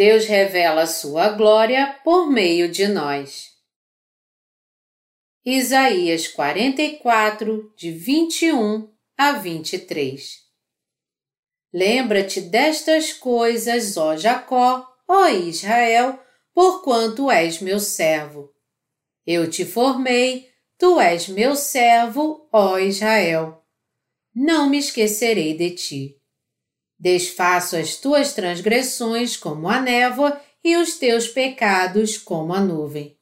Deus revela sua glória por meio de nós. Isaías 44, de 21 a 23 Lembra-te destas coisas, ó Jacó, ó Israel, porquanto és meu servo. Eu te formei, tu és meu servo, ó Israel. Não me esquecerei de ti. Desfaço as tuas transgressões como a névoa e os teus pecados como a nuvem.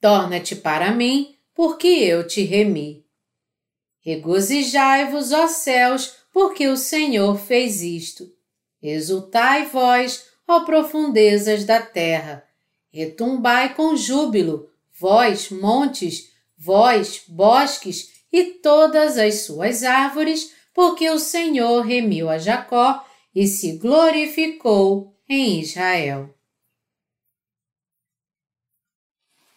Torna-te para mim, porque eu te remi. Regozijai-vos, ó céus, porque o Senhor fez isto. Exultai vós, ó profundezas da terra. Retumbai com júbilo, vós, montes, vós, bosques e todas as suas árvores, porque o Senhor remiu a Jacó e se glorificou em Israel.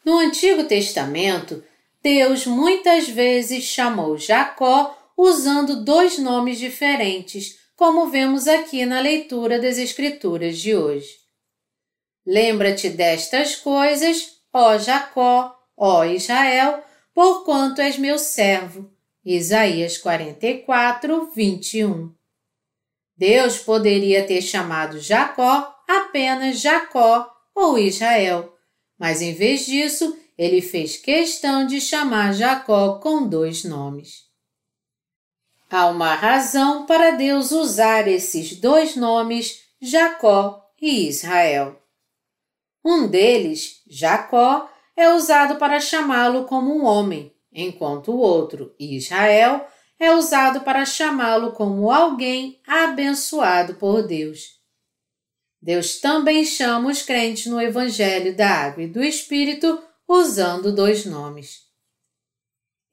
No Antigo Testamento, Deus muitas vezes chamou Jacó usando dois nomes diferentes, como vemos aqui na leitura das Escrituras de hoje. Lembra-te destas coisas, ó Jacó, ó Israel, porquanto és meu servo, Isaías 44, 21. Deus poderia ter chamado Jacó apenas Jacó ou Israel, mas em vez disso, ele fez questão de chamar Jacó com dois nomes. Há uma razão para Deus usar esses dois nomes, Jacó e Israel. Um deles, Jacó, é usado para chamá-lo como um homem, enquanto o outro, Israel, é usado para chamá-lo como alguém abençoado por Deus. Deus também chama os crentes no Evangelho da Água e do Espírito usando dois nomes.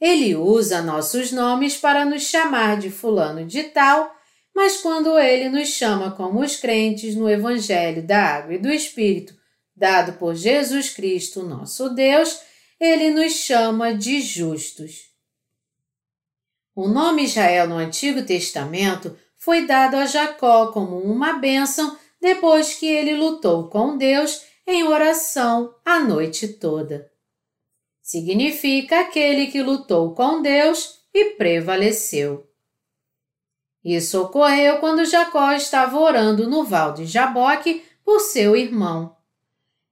Ele usa nossos nomes para nos chamar de Fulano de Tal, mas quando ele nos chama como os crentes no Evangelho da Água e do Espírito, dado por Jesus Cristo, nosso Deus, ele nos chama de justos. O nome Israel no Antigo Testamento foi dado a Jacó como uma bênção depois que ele lutou com Deus em oração a noite toda. Significa aquele que lutou com Deus e prevaleceu. Isso ocorreu quando Jacó estava orando no val de Jaboque por seu irmão.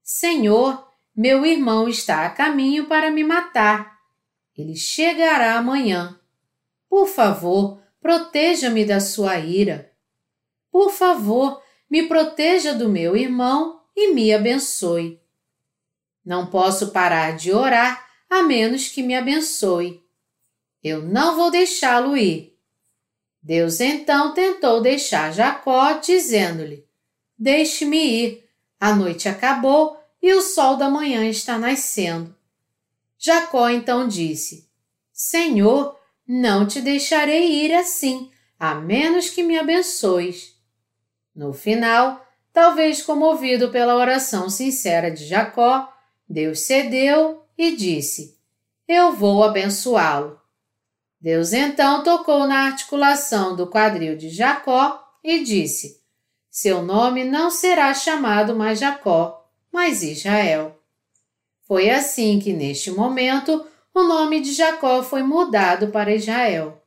Senhor, meu irmão está a caminho para me matar. Ele chegará amanhã. Por favor, proteja-me da sua ira. Por favor, me proteja do meu irmão e me abençoe. Não posso parar de orar a menos que me abençoe. Eu não vou deixá-lo ir. Deus então tentou deixar Jacó, dizendo-lhe: Deixe-me ir. A noite acabou e o sol da manhã está nascendo. Jacó então disse: Senhor, não te deixarei ir assim, a menos que me abençoes. No final, talvez comovido pela oração sincera de Jacó, Deus cedeu e disse: Eu vou abençoá-lo. Deus então tocou na articulação do quadril de Jacó e disse: Seu nome não será chamado mais Jacó, mas Israel. Foi assim que, neste momento, o nome de Jacó foi mudado para Israel.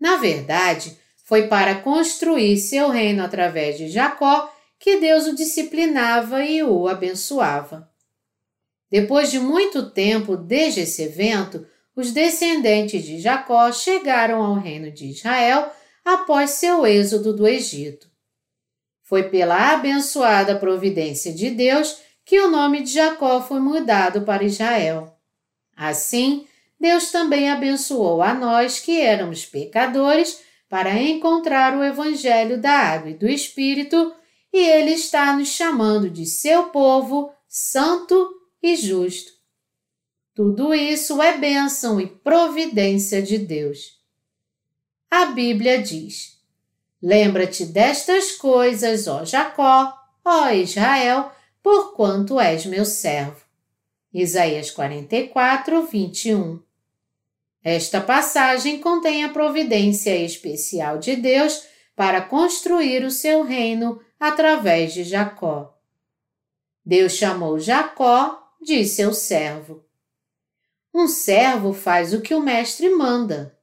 Na verdade, foi para construir seu reino através de Jacó que Deus o disciplinava e o abençoava. Depois de muito tempo desde esse evento, os descendentes de Jacó chegaram ao reino de Israel após seu êxodo do Egito. Foi pela abençoada providência de Deus que o nome de Jacó foi mudado para Israel. Assim, Deus também abençoou a nós que éramos pecadores para encontrar o Evangelho da Água e do Espírito, e Ele está nos chamando de seu povo santo e justo. Tudo isso é bênção e providência de Deus. A Bíblia diz: Lembra-te destas coisas, ó Jacó, ó Israel, porquanto és meu servo. Isaías 44, 21. Esta passagem contém a providência especial de Deus para construir o seu reino através de Jacó. Deus chamou Jacó de seu servo. Um servo faz o que o mestre manda.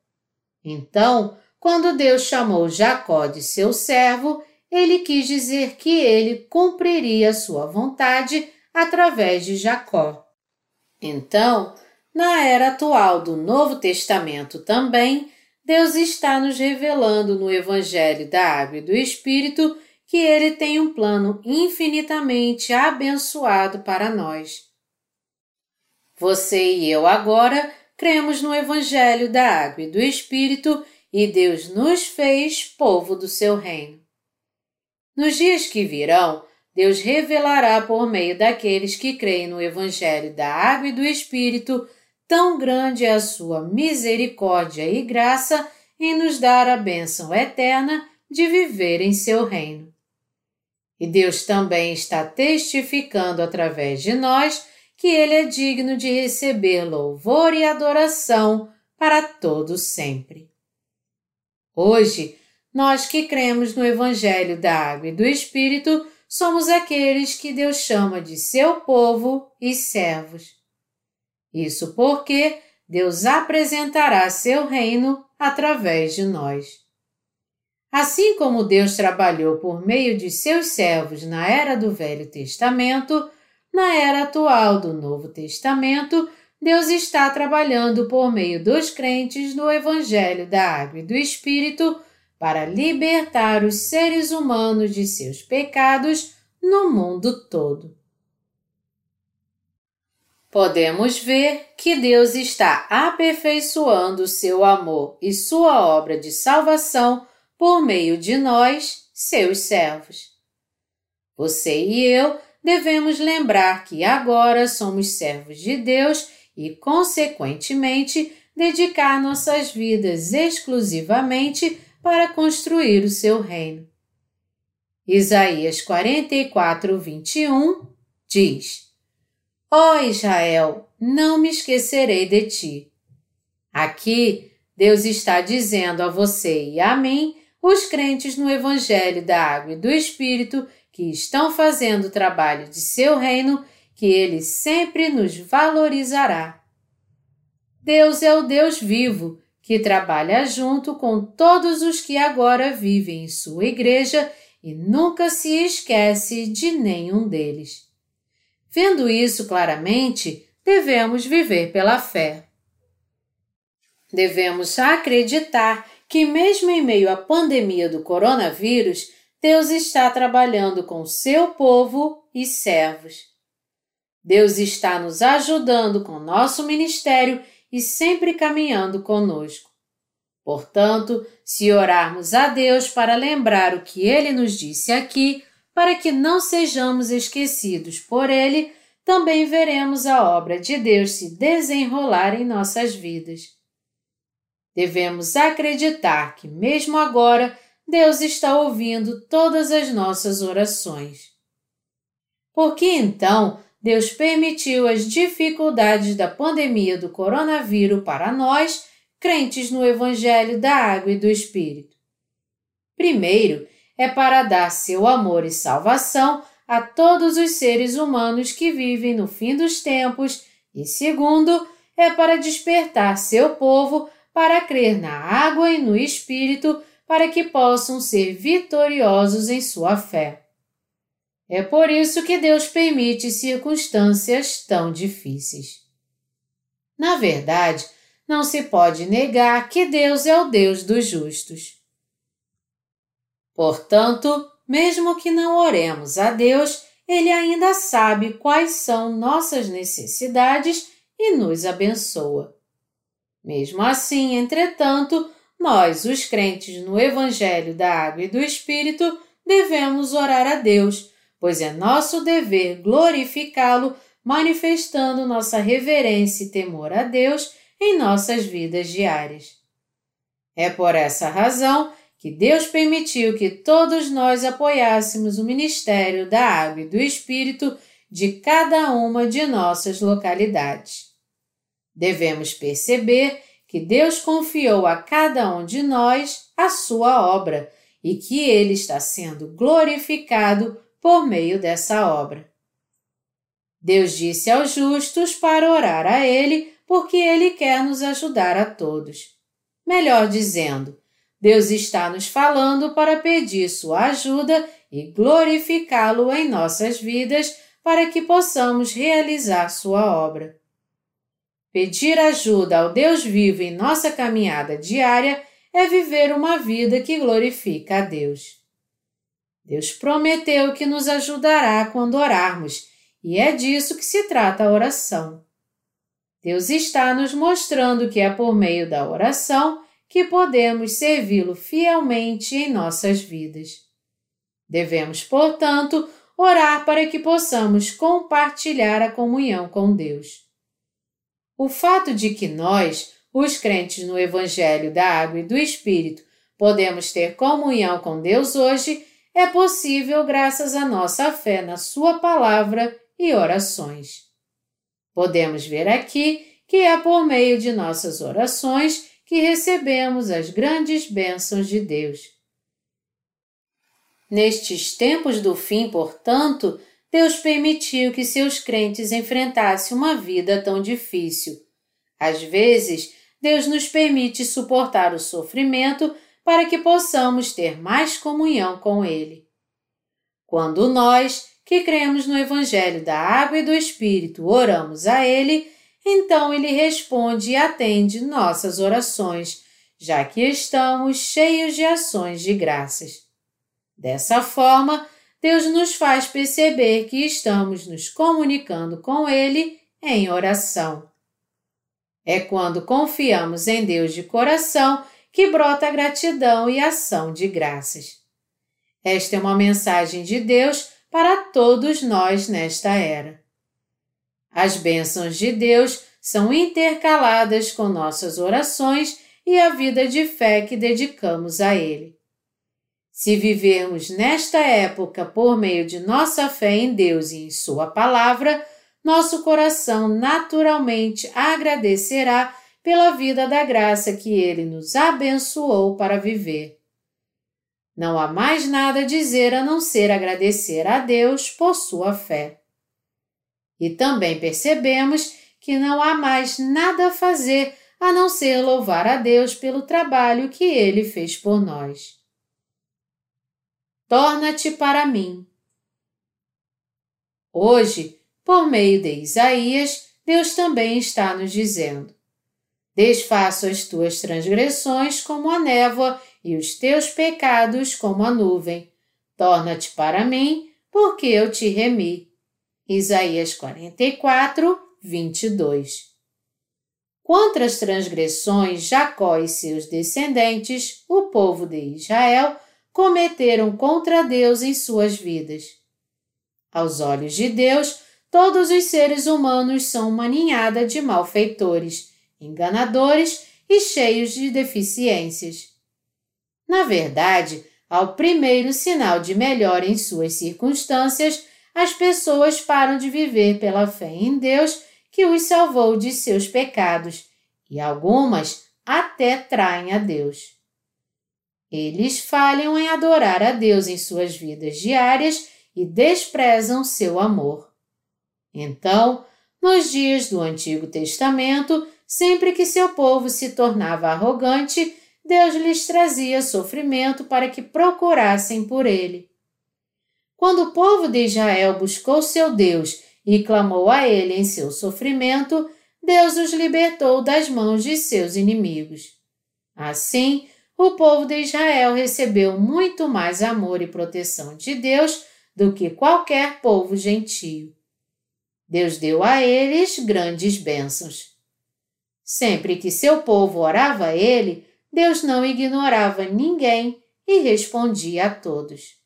Então, quando Deus chamou Jacó de seu servo, ele quis dizer que ele cumpriria sua vontade através de Jacó. Então, na era atual do Novo Testamento também, Deus está nos revelando no Evangelho da Água e do Espírito que Ele tem um plano infinitamente abençoado para nós. Você e eu agora cremos no Evangelho da Água e do Espírito e Deus nos fez povo do seu reino. Nos dias que virão, Deus revelará por meio daqueles que creem no Evangelho da Água e do Espírito, tão grande é a sua misericórdia e graça em nos dar a bênção eterna de viver em seu reino. E Deus também está testificando através de nós que Ele é digno de receber louvor e adoração para todo sempre. Hoje, nós que cremos no Evangelho da Água e do Espírito somos aqueles que Deus chama de seu povo e servos. Isso porque Deus apresentará seu reino através de nós. Assim como Deus trabalhou por meio de seus servos na era do Velho Testamento, na era atual do Novo Testamento, Deus está trabalhando por meio dos crentes no Evangelho da Água e do Espírito para libertar os seres humanos de seus pecados no mundo todo. Podemos ver que Deus está aperfeiçoando seu amor e sua obra de salvação por meio de nós, seus servos. Você e eu devemos lembrar que agora somos servos de Deus e, consequentemente, dedicar nossas vidas exclusivamente para construir o seu reino. Isaías 44, 21 diz: Ó oh Israel, não me esquecerei de ti. Aqui, Deus está dizendo a você e a mim, os crentes no Evangelho da Água e do Espírito, que estão fazendo o trabalho de seu reino, que Ele sempre nos valorizará. Deus é o Deus vivo que trabalha junto com todos os que agora vivem em sua igreja e nunca se esquece de nenhum deles. Vendo isso claramente, devemos viver pela fé. Devemos acreditar que, mesmo em meio à pandemia do coronavírus, Deus está trabalhando com seu povo e servos. Deus está nos ajudando com nosso ministério e sempre caminhando conosco. Portanto, se orarmos a Deus para lembrar o que ele nos disse aqui, para que não sejamos esquecidos por ele, também veremos a obra de Deus se desenrolar em nossas vidas. Devemos acreditar que, mesmo agora, Deus está ouvindo todas as nossas orações. Por que então Deus permitiu as dificuldades da pandemia do coronavírus para nós, crentes no Evangelho da Água e do Espírito. Primeiro, é para dar seu amor e salvação a todos os seres humanos que vivem no fim dos tempos, e segundo, é para despertar seu povo para crer na água e no Espírito para que possam ser vitoriosos em sua fé. É por isso que Deus permite circunstâncias tão difíceis. Na verdade, não se pode negar que Deus é o Deus dos justos. Portanto, mesmo que não oremos a Deus, Ele ainda sabe quais são nossas necessidades e nos abençoa. Mesmo assim, entretanto, nós, os crentes no Evangelho da Água e do Espírito, devemos orar a Deus pois é nosso dever glorificá-lo, manifestando nossa reverência e temor a Deus em nossas vidas diárias. É por essa razão que Deus permitiu que todos nós apoiássemos o ministério da água e do Espírito de cada uma de nossas localidades. Devemos perceber que Deus confiou a cada um de nós a sua obra e que Ele está sendo glorificado por meio dessa obra. Deus disse aos justos para orar a Ele, porque Ele quer nos ajudar a todos. Melhor dizendo, Deus está nos falando para pedir sua ajuda e glorificá-lo em nossas vidas para que possamos realizar sua obra. Pedir ajuda ao Deus vivo em nossa caminhada diária é viver uma vida que glorifica a Deus. Deus prometeu que nos ajudará quando orarmos, e é disso que se trata a oração. Deus está nos mostrando que é por meio da oração que podemos servi-lo fielmente em nossas vidas. Devemos, portanto, orar para que possamos compartilhar a comunhão com Deus. O fato de que nós, os crentes no Evangelho da Água e do Espírito, podemos ter comunhão com Deus hoje, é possível graças à nossa fé na Sua palavra e orações. Podemos ver aqui que é por meio de nossas orações que recebemos as grandes bênçãos de Deus. Nestes tempos do fim, portanto, Deus permitiu que seus crentes enfrentassem uma vida tão difícil. Às vezes, Deus nos permite suportar o sofrimento para que possamos ter mais comunhão com Ele. Quando nós, que cremos no Evangelho da Água e do Espírito, oramos a Ele, então ele responde e atende nossas orações, já que estamos cheios de ações de graças. Dessa forma, Deus nos faz perceber que estamos nos comunicando com Ele em oração. É quando confiamos em Deus de coração que brota gratidão e ação de graças. Esta é uma mensagem de Deus para todos nós nesta era. As bênçãos de Deus são intercaladas com nossas orações e a vida de fé que dedicamos a Ele. Se vivermos nesta época por meio de nossa fé em Deus e em Sua palavra, nosso coração naturalmente agradecerá pela vida da graça que Ele nos abençoou para viver. Não há mais nada a dizer a não ser agradecer a Deus por sua fé. E também percebemos que não há mais nada a fazer a não ser louvar a Deus pelo trabalho que ele fez por nós. Torna-te para mim. Hoje, por meio de Isaías, Deus também está nos dizendo: Desfaço as tuas transgressões como a névoa e os teus pecados como a nuvem. Torna-te para mim, porque eu te remi. Isaías 44, 22. Quanto às transgressões, Jacó e seus descendentes, o povo de Israel, cometeram contra Deus em suas vidas. Aos olhos de Deus, todos os seres humanos são uma ninhada de malfeitores, enganadores e cheios de deficiências. Na verdade, ao primeiro sinal de melhora em suas circunstâncias, as pessoas param de viver pela fé em Deus que os salvou de seus pecados e algumas até traem a Deus. Eles falham em adorar a Deus em suas vidas diárias e desprezam seu amor. Então, nos dias do Antigo Testamento, sempre que seu povo se tornava arrogante, Deus lhes trazia sofrimento para que procurassem por ele. Quando o povo de Israel buscou seu Deus e clamou a ele em seu sofrimento, Deus os libertou das mãos de seus inimigos. Assim, o povo de Israel recebeu muito mais amor e proteção de Deus do que qualquer povo gentio. Deus deu a eles grandes bênçãos. Sempre que seu povo orava a ele, Deus não ignorava ninguém e respondia a todos.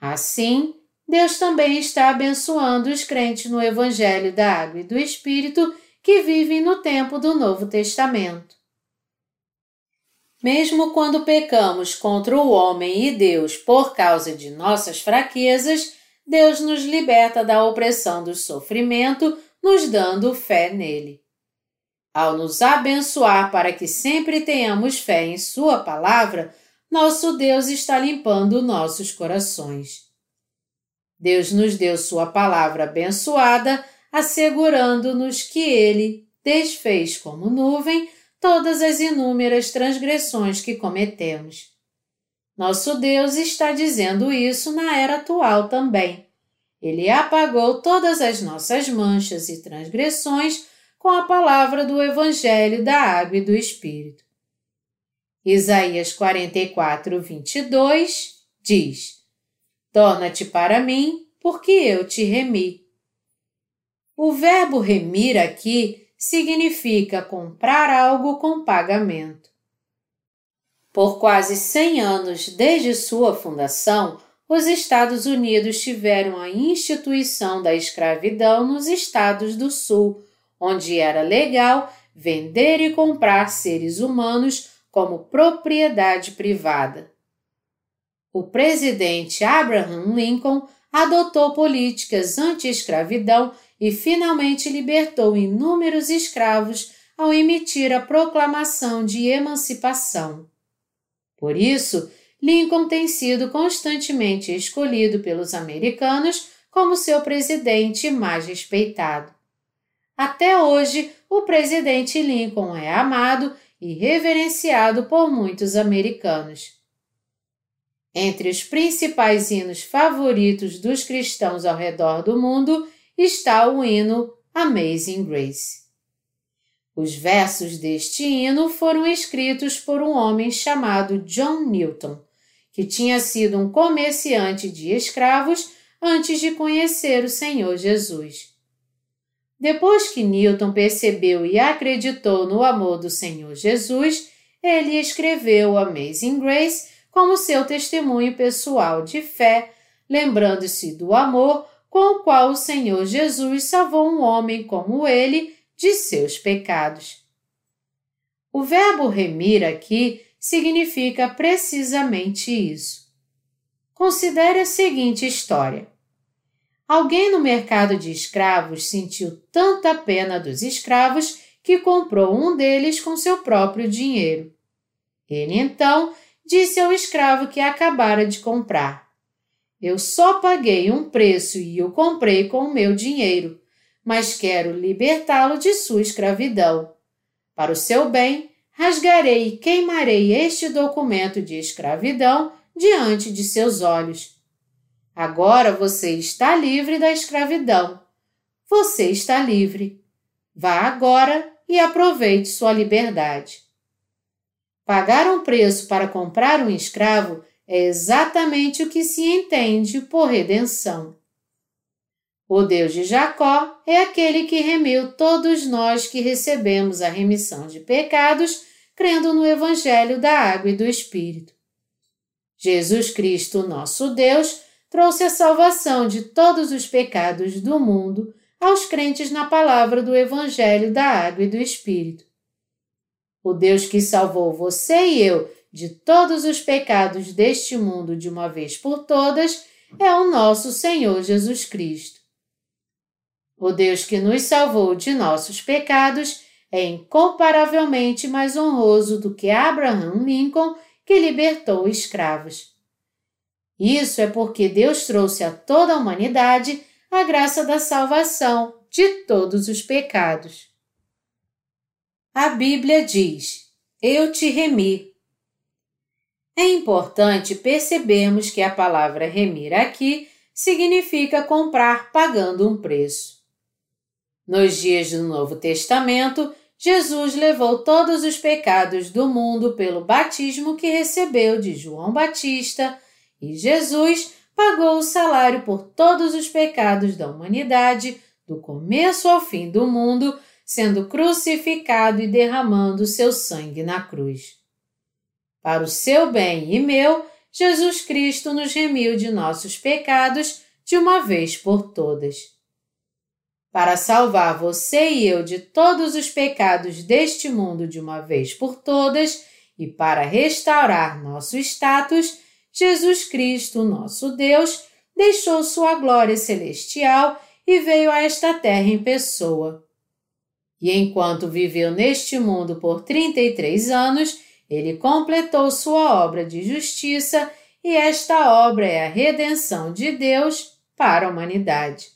Assim, Deus também está abençoando os crentes no Evangelho da Água e do Espírito que vivem no tempo do Novo Testamento. Mesmo quando pecamos contra o homem e Deus por causa de nossas fraquezas, Deus nos liberta da opressão do sofrimento, nos dando fé nele. Ao nos abençoar para que sempre tenhamos fé em Sua palavra, nosso Deus está limpando nossos corações. Deus nos deu Sua palavra abençoada, assegurando-nos que Ele desfez como nuvem todas as inúmeras transgressões que cometemos. Nosso Deus está dizendo isso na era atual também. Ele apagou todas as nossas manchas e transgressões com a palavra do Evangelho da Água e do Espírito. Isaías 44, 22 diz: Torna-te para mim, porque eu te remi. O verbo remir aqui significa comprar algo com pagamento. Por quase 100 anos desde sua fundação, os Estados Unidos tiveram a instituição da escravidão nos estados do Sul, onde era legal vender e comprar seres humanos como propriedade privada. O presidente Abraham Lincoln adotou políticas anti-escravidão e finalmente libertou inúmeros escravos ao emitir a proclamação de emancipação. Por isso, Lincoln tem sido constantemente escolhido pelos americanos como seu presidente mais respeitado. Até hoje, o presidente Lincoln é amado e reverenciado por muitos americanos. Entre os principais hinos favoritos dos cristãos ao redor do mundo está o hino Amazing Grace. Os versos deste hino foram escritos por um homem chamado John Newton, que tinha sido um comerciante de escravos antes de conhecer o Senhor Jesus. Depois que Newton percebeu e acreditou no amor do Senhor Jesus, ele escreveu Amazing Grace como seu testemunho pessoal de fé, lembrando-se do amor com o qual o Senhor Jesus salvou um homem como ele de seus pecados. O verbo remir aqui significa precisamente isso. Considere a seguinte história. Alguém no mercado de escravos sentiu tanta pena dos escravos que comprou um deles com seu próprio dinheiro. Ele então disse ao escravo que acabara de comprar: Eu só paguei um preço e o comprei com o meu dinheiro, mas quero libertá-lo de sua escravidão. Para o seu bem, rasgarei e queimarei este documento de escravidão diante de seus olhos Agora você está livre da escravidão. Você está livre. Vá agora e aproveite sua liberdade. Pagar um preço para comprar um escravo é exatamente o que se entende por redenção. O Deus de Jacó é aquele que remiu todos nós que recebemos a remissão de pecados crendo no Evangelho da Água e do Espírito. Jesus Cristo, nosso Deus, trouxe a salvação de todos os pecados do mundo aos crentes na palavra do Evangelho da Água e do Espírito. O Deus que salvou você e eu de todos os pecados deste mundo de uma vez por todas é o nosso Senhor Jesus Cristo. O Deus que nos salvou de nossos pecados é incomparavelmente mais honroso do que Abraham Lincoln, que libertou escravos. Isso é porque Deus trouxe a toda a humanidade a graça da salvação de todos os pecados. A Bíblia diz: Eu te remi. É importante percebermos que a palavra remir aqui significa comprar pagando um preço. Nos dias do Novo Testamento, Jesus levou todos os pecados do mundo pelo batismo que recebeu de João Batista e Jesus pagou o salário por todos os pecados da humanidade, do começo ao fim do mundo, sendo crucificado e derramando seu sangue na cruz. Para o seu bem e meu, Jesus Cristo nos remiu de nossos pecados de uma vez por todas. Para salvar você e eu de todos os pecados deste mundo de uma vez por todas e para restaurar nosso status, Jesus Cristo, nosso Deus, deixou sua glória celestial e veio a esta terra em pessoa. E enquanto viveu neste mundo por 33 anos, ele completou sua obra de justiça e esta obra é a redenção de Deus para a humanidade.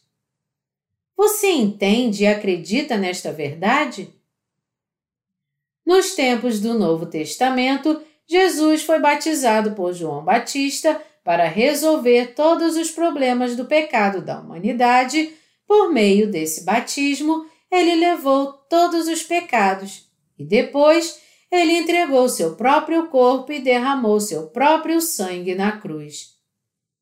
Você entende e acredita nesta verdade? Nos tempos do Novo Testamento, Jesus foi batizado por João Batista para resolver todos os problemas do pecado da humanidade. Por meio desse batismo, ele levou todos os pecados e depois ele entregou seu próprio corpo e derramou seu próprio sangue na cruz.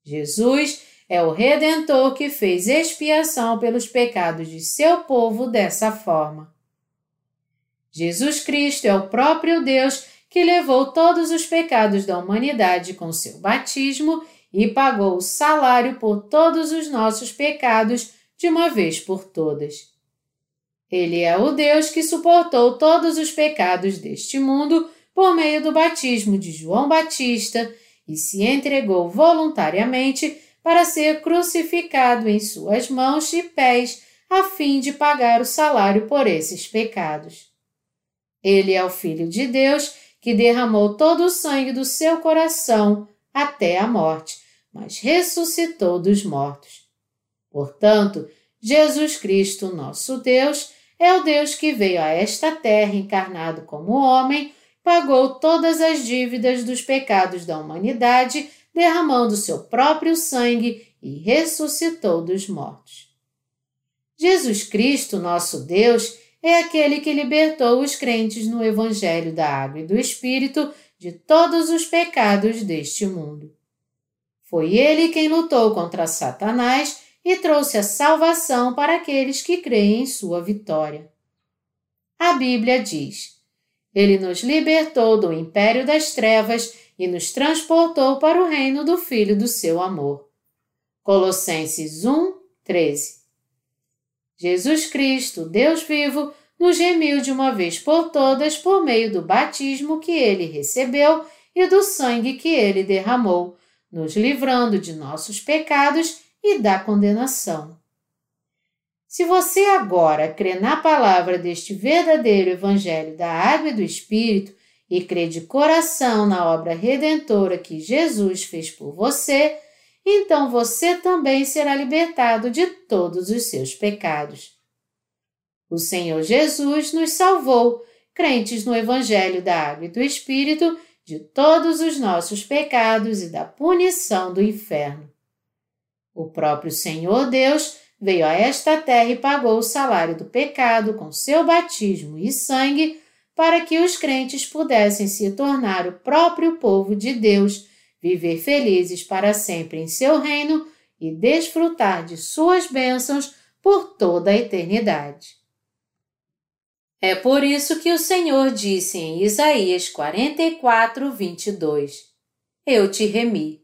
Jesus é o Redentor que fez expiação pelos pecados de seu povo dessa forma. Jesus Cristo é o próprio Deus que levou todos os pecados da humanidade com seu batismo e pagou o salário por todos os nossos pecados de uma vez por todas. Ele é o Deus que suportou todos os pecados deste mundo por meio do batismo de João Batista e se entregou voluntariamente para ser crucificado em suas mãos e pés a fim de pagar o salário por esses pecados. Ele é o Filho de Deus que derramou todo o sangue do seu coração até a morte, mas ressuscitou dos mortos. Portanto, Jesus Cristo, nosso Deus, é o Deus que veio a esta terra encarnado como homem, pagou todas as dívidas dos pecados da humanidade, derramando seu próprio sangue e ressuscitou dos mortos. Jesus Cristo, nosso Deus, é aquele que libertou os crentes no Evangelho da Água e do Espírito de todos os pecados deste mundo. Foi ele quem lutou contra Satanás e trouxe a salvação para aqueles que creem em sua vitória. A Bíblia diz: Ele nos libertou do império das trevas e nos transportou para o reino do Filho do seu amor. Colossenses 1, 13. Jesus Cristo, Deus vivo, nos remiu de uma vez por todas por meio do batismo que ele recebeu e do sangue que ele derramou, nos livrando de nossos pecados e da condenação. Se você agora crê na palavra deste verdadeiro Evangelho da Água e do Espírito e crê de coração na obra redentora que Jesus fez por você, então você também será libertado de todos os seus pecados. O Senhor Jesus nos salvou, crentes no Evangelho da Água e do Espírito, de todos os nossos pecados e da punição do inferno. O próprio Senhor Deus veio a esta terra e pagou o salário do pecado com seu batismo e sangue para que os crentes pudessem se tornar o próprio povo de Deus, viver felizes para sempre em seu reino e desfrutar de suas bênçãos por toda a eternidade. É por isso que o Senhor disse em Isaías 44, 22: Eu te remi.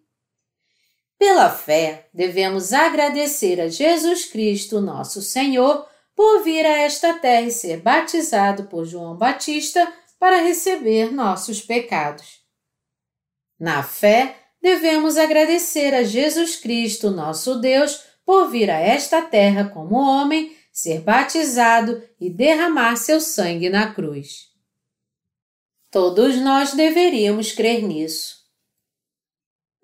Pela fé, devemos agradecer a Jesus Cristo, nosso Senhor, por vir a esta terra e ser batizado por João Batista para receber nossos pecados. Na fé, devemos agradecer a Jesus Cristo, nosso Deus, por vir a esta terra como homem, ser batizado e derramar seu sangue na cruz. Todos nós deveríamos crer nisso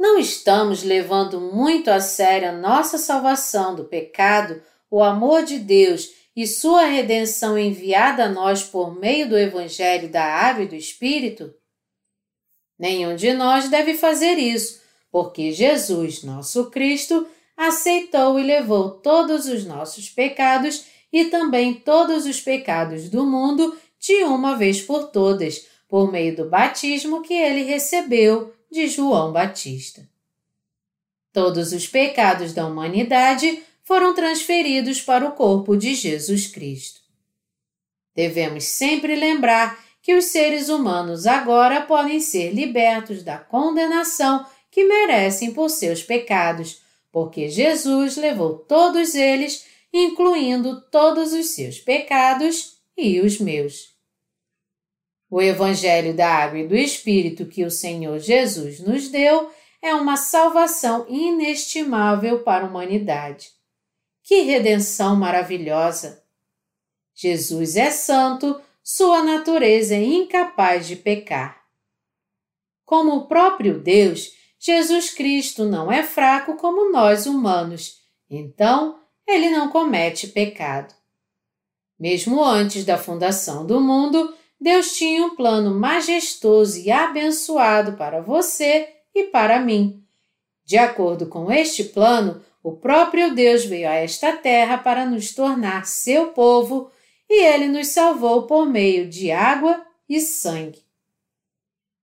não estamos levando muito a sério a nossa salvação do pecado, o amor de Deus e sua redenção enviada a nós por meio do Evangelho da Água e do Espírito? Nenhum de nós deve fazer isso, porque Jesus, nosso Cristo, aceitou e levou todos os nossos pecados e também todos os pecados do mundo de uma vez por todas, por meio do batismo que ele recebeu de João Batista. Todos os pecados da humanidade foram transferidos para o corpo de Jesus Cristo. Devemos sempre lembrar que os seres humanos agora podem ser libertos da condenação que merecem por seus pecados, porque Jesus levou todos eles, incluindo todos os seus pecados e os meus. O Evangelho da Água e do Espírito que o Senhor Jesus nos deu é uma salvação inestimável para a humanidade. Que redenção maravilhosa! Jesus é santo, sua natureza é incapaz de pecar. Como o próprio Deus, Jesus Cristo não é fraco como nós humanos, então ele não comete pecado. Mesmo antes da fundação do mundo, Deus tinha um plano majestoso e abençoado para você e para mim. De acordo com este plano, o próprio Deus veio a esta terra para nos tornar seu povo e ele nos salvou por meio de água e sangue.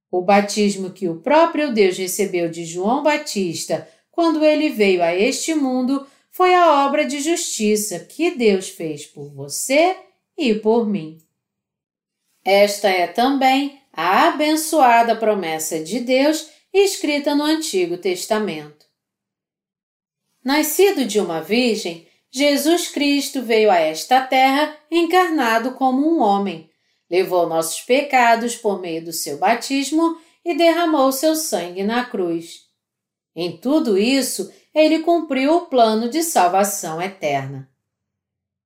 O batismo que o próprio Deus recebeu de João Batista quando ele veio a este mundo foi a obra de justiça que Deus fez por você e por mim. Esta é também a abençoada promessa de Deus escrita no Antigo Testamento. Nascido de uma virgem, Jesus Cristo veio a esta terra encarnado como um homem, levou nossos pecados por meio do seu batismo e derramou seu sangue na cruz. Em tudo isso, ele cumpriu o plano de salvação eterna.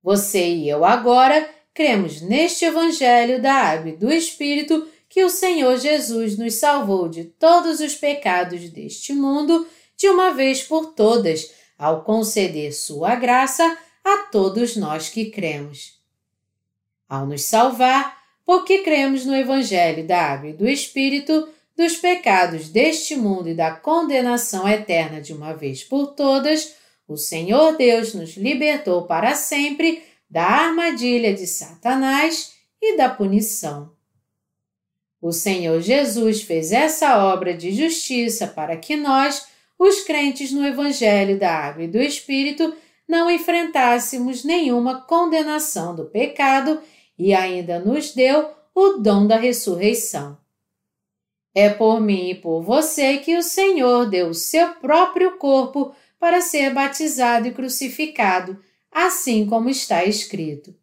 Você e eu agora cremos neste Evangelho da Água e do Espírito que o Senhor Jesus nos salvou de todos os pecados deste mundo de uma vez por todas, ao conceder sua graça a todos nós que cremos. Ao nos salvar, porque cremos no Evangelho da Água e do Espírito, dos pecados deste mundo e da condenação eterna de uma vez por todas, o Senhor Deus nos libertou para sempre da armadilha de Satanás e da punição. O Senhor Jesus fez essa obra de justiça para que nós, os crentes no Evangelho da Água e do Espírito, não enfrentássemos nenhuma condenação do pecado e ainda nos deu o dom da ressurreição. É por mim e por você que o Senhor deu o seu próprio corpo para ser batizado e crucificado, assim como está escrito.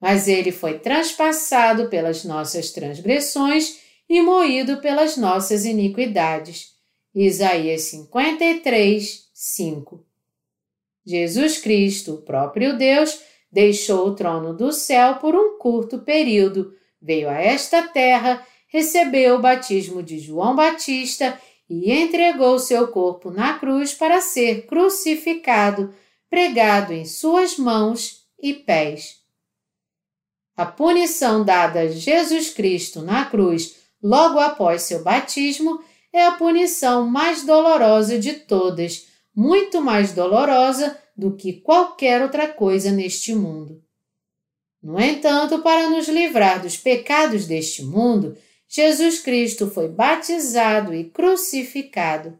Mas ele foi transpassado pelas nossas transgressões e moído pelas nossas iniquidades. Isaías 53, 5. Jesus Cristo, o próprio Deus, deixou o trono do céu por um curto período, veio a esta terra, recebeu o batismo de João Batista e entregou seu corpo na cruz para ser crucificado pregado em suas mãos e pés. A punição dada a Jesus Cristo na cruz logo após seu batismo é a punição mais dolorosa de todas, muito mais dolorosa do que qualquer outra coisa neste mundo. No entanto, para nos livrar dos pecados deste mundo, Jesus Cristo foi batizado e crucificado.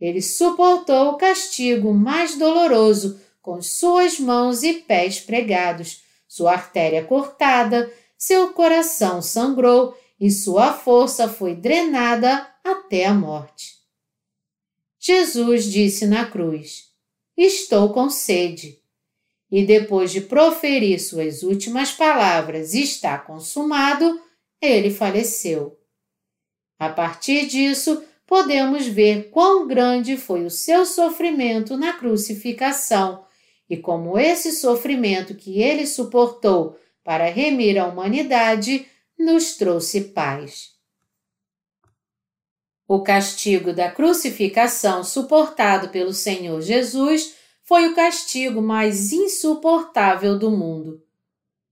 Ele suportou o castigo mais doloroso com suas mãos e pés pregados, sua artéria cortada, seu coração sangrou e sua força foi drenada até a morte. Jesus disse na cruz: Estou com sede. E depois de proferir suas últimas palavras, está consumado, ele faleceu. A partir disso, podemos ver quão grande foi o seu sofrimento na crucificação e como esse sofrimento que ele suportou para remir a humanidade nos trouxe paz. O castigo da crucificação suportado pelo Senhor Jesus foi o castigo mais insuportável do mundo.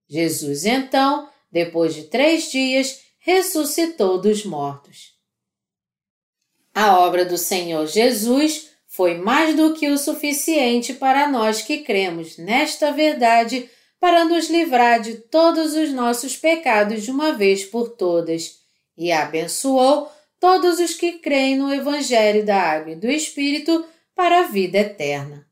Jesus, então, depois de três dias, ressuscitou dos mortos. A obra do Senhor Jesus foi mais do que o suficiente para nós que cremos nesta verdade para nos livrar de todos os nossos pecados de uma vez por todas e abençoou todos os que creem no Evangelho da Água e do Espírito para a vida eterna.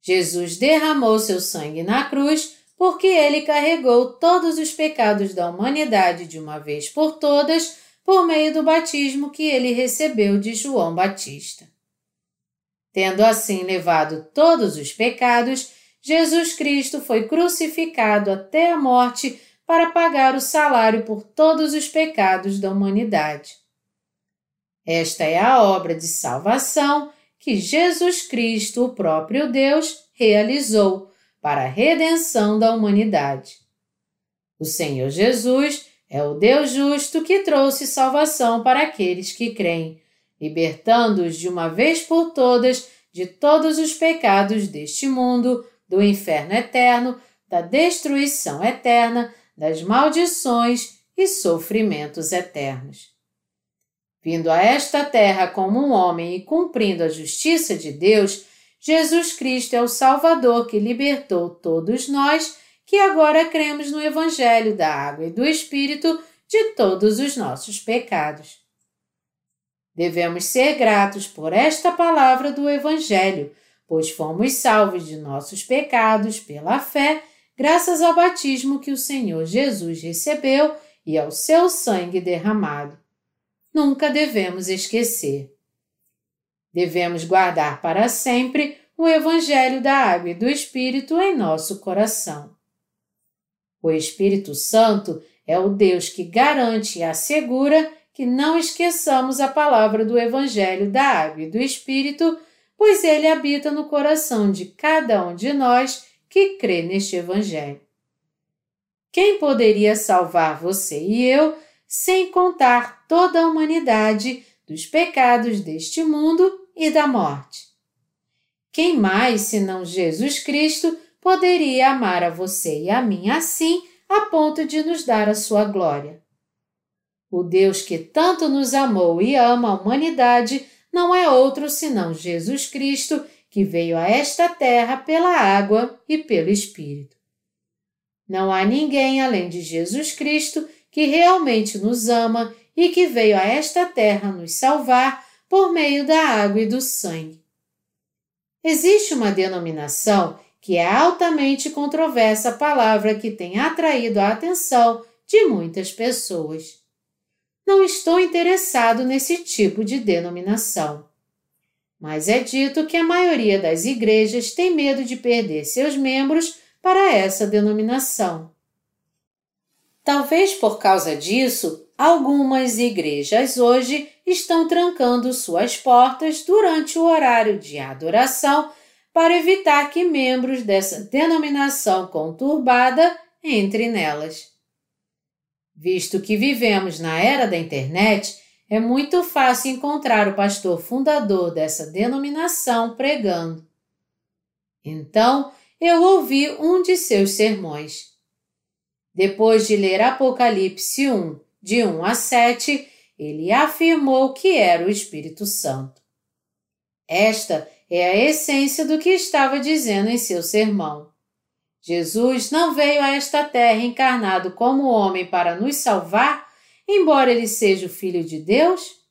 Jesus derramou seu sangue na cruz porque ele carregou todos os pecados da humanidade de uma vez por todas por meio do batismo que ele recebeu de João Batista. Tendo assim levado todos os pecados, Jesus Cristo foi crucificado até a morte para pagar o salário por todos os pecados da humanidade. Esta é a obra de salvação que Jesus Cristo, o próprio Deus, realizou para a redenção da humanidade. O Senhor Jesus É o Deus justo que trouxe salvação para aqueles que creem, libertando-os de uma vez por todas de todos os pecados deste mundo, do inferno eterno, da destruição eterna, das maldições e sofrimentos eternos. Vindo a esta terra como um homem e cumprindo a justiça de Deus, Jesus Cristo é o Salvador que libertou todos nós que agora cremos no Evangelho da Água e do Espírito de todos os nossos pecados. Devemos ser gratos por esta palavra do Evangelho, pois fomos salvos de nossos pecados pela fé, graças ao batismo que o Senhor Jesus recebeu e ao seu sangue derramado. Nunca devemos esquecer. Devemos guardar para sempre o Evangelho da Água e do Espírito em nosso coração. O Espírito Santo é o Deus que garante e assegura que não esqueçamos a palavra do Evangelho da Água e do Espírito, pois ele habita no coração de cada um de nós que crê neste Evangelho. Quem poderia salvar você e eu sem contar toda a humanidade dos pecados deste mundo e da morte? Quem mais, senão Jesus Cristo, poderia amar a você e a mim assim, a ponto de nos dar a sua glória? O Deus que tanto nos amou e ama a humanidade não é outro senão Jesus Cristo, que veio a esta terra pela água e pelo Espírito. Não há ninguém além de Jesus Cristo que realmente nos ama e que veio a esta terra nos salvar por meio da água e do sangue. Existe uma denominação que é altamente controversa palavra que tem atraído a atenção de muitas pessoas não estou interessado nesse tipo de denominação. Mas é dito que a maioria das igrejas tem medo de perder seus membros para essa denominação. Talvez por causa disso, algumas igrejas hoje estão trancando suas portas durante o horário de adoração para evitar que membros dessa denominação conturbada entrem nelas. Visto que vivemos na era da internet, é muito fácil encontrar o pastor fundador dessa denominação pregando. Então, eu ouvi um de seus sermões. Depois de ler Apocalipse 1, de 1 a 7, ele afirmou que era o Espírito Santo. Esta é a essência do que estava dizendo em seu sermão. Jesus não veio a esta terra encarnado como homem para nos salvar, embora ele seja o Filho de Deus?